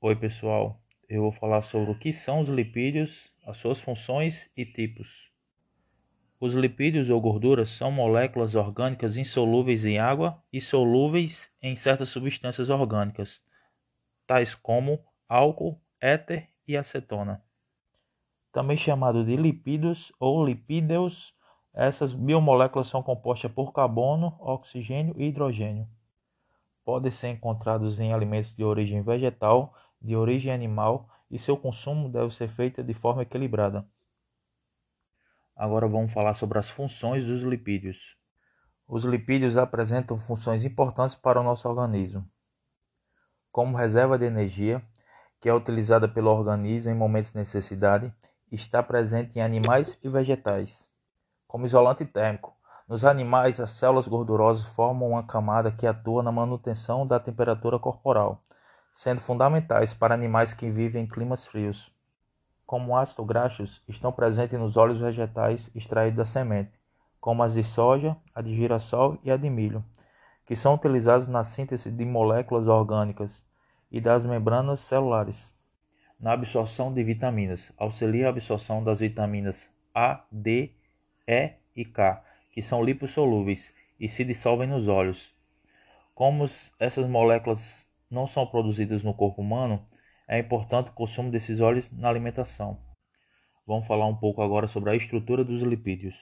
Oi, pessoal. Eu vou falar sobre o que são os lipídios, as suas funções e tipos. Os lipídios ou gorduras são moléculas orgânicas insolúveis em água e solúveis em certas substâncias orgânicas, tais como álcool, éter e acetona. Também chamado de lipídios ou lipídeos, essas biomoléculas são compostas por carbono, oxigênio e hidrogênio. Podem ser encontrados em alimentos de origem vegetal, de origem animal e seu consumo deve ser feito de forma equilibrada. Agora vamos falar sobre as funções dos lipídios. Os lipídios apresentam funções importantes para o nosso organismo, como reserva de energia, que é utilizada pelo organismo em momentos de necessidade, está presente em animais e vegetais, como isolante térmico. Nos animais, as células gordurosas formam uma camada que atua na manutenção da temperatura corporal sendo fundamentais para animais que vivem em climas frios. Como ácidos graxos, estão presentes nos óleos vegetais extraídos da semente, como as de soja, a de girassol e a de milho, que são utilizados na síntese de moléculas orgânicas e das membranas celulares. Na absorção de vitaminas, auxilia a absorção das vitaminas A, D, E e K, que são lipossolúveis e se dissolvem nos óleos. Como essas moléculas não são produzidas no corpo humano, é importante o consumo desses óleos na alimentação. Vamos falar um pouco agora sobre a estrutura dos lipídios.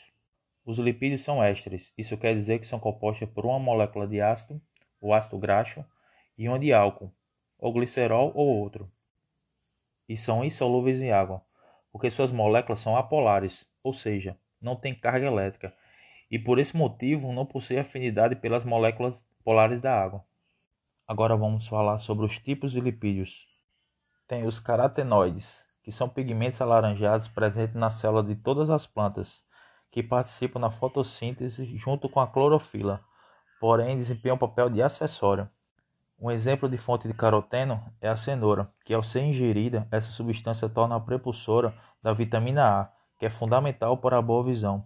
Os lipídios são ésteres, isso quer dizer que são compostos por uma molécula de ácido, o ácido graxo, e uma de álcool, ou glicerol ou outro. E são insolúveis em água, porque suas moléculas são apolares, ou seja, não têm carga elétrica, e por esse motivo não possuem afinidade pelas moléculas polares da água. Agora vamos falar sobre os tipos de lipídios. Tem os carotenoides, que são pigmentos alaranjados presentes na célula de todas as plantas, que participam na fotossíntese junto com a clorofila, porém desempenham o papel de acessório. Um exemplo de fonte de caroteno é a cenoura, que ao ser ingerida, essa substância torna a prepulsora da vitamina A, que é fundamental para a boa visão.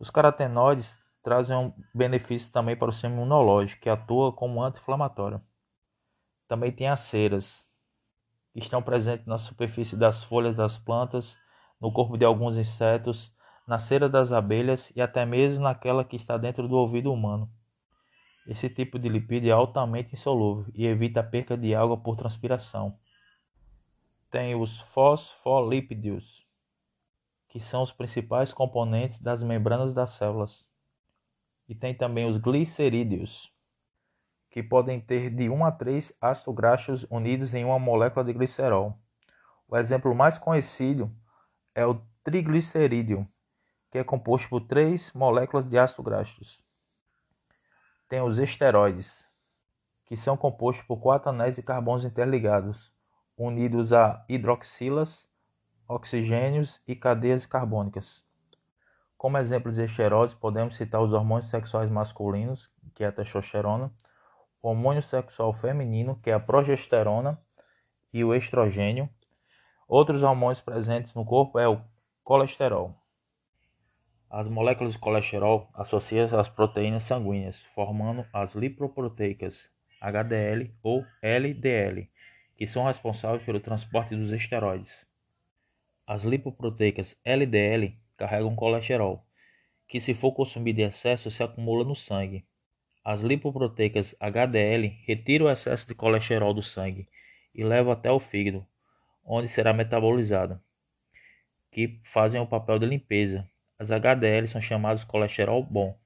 Os carotenoides trazem um benefício também para o sistema imunológico, que atua como anti-inflamatório. Também tem as ceras, que estão presentes na superfície das folhas das plantas, no corpo de alguns insetos, na cera das abelhas e até mesmo naquela que está dentro do ouvido humano. Esse tipo de lipídio é altamente insolúvel e evita a perca de água por transpiração. Tem os fosfolípidos, que são os principais componentes das membranas das células. E tem também os glicerídeos, que podem ter de 1 a 3 ácidos graxos unidos em uma molécula de glicerol. O exemplo mais conhecido é o triglicerídeo, que é composto por três moléculas de ácido graxos. Tem os esteroides, que são compostos por quatro anéis de carbonos interligados, unidos a hidroxilas, oxigênios e cadeias carbônicas. Como exemplos de esterose, podemos citar os hormônios sexuais masculinos, que é a testosterona, o hormônio sexual feminino, que é a progesterona, e o estrogênio. Outros hormônios presentes no corpo é o colesterol. As moléculas de colesterol associam às proteínas sanguíneas, formando as lipoproteicas HDL ou LDL, que são responsáveis pelo transporte dos esteroides. As lipoproteicas LDL carregam colesterol, que se for consumido em excesso se acumula no sangue. As lipoproteicas HDL retiram o excesso de colesterol do sangue e levam até o fígado, onde será metabolizado, que fazem o papel de limpeza. As HDL são chamadas colesterol bom.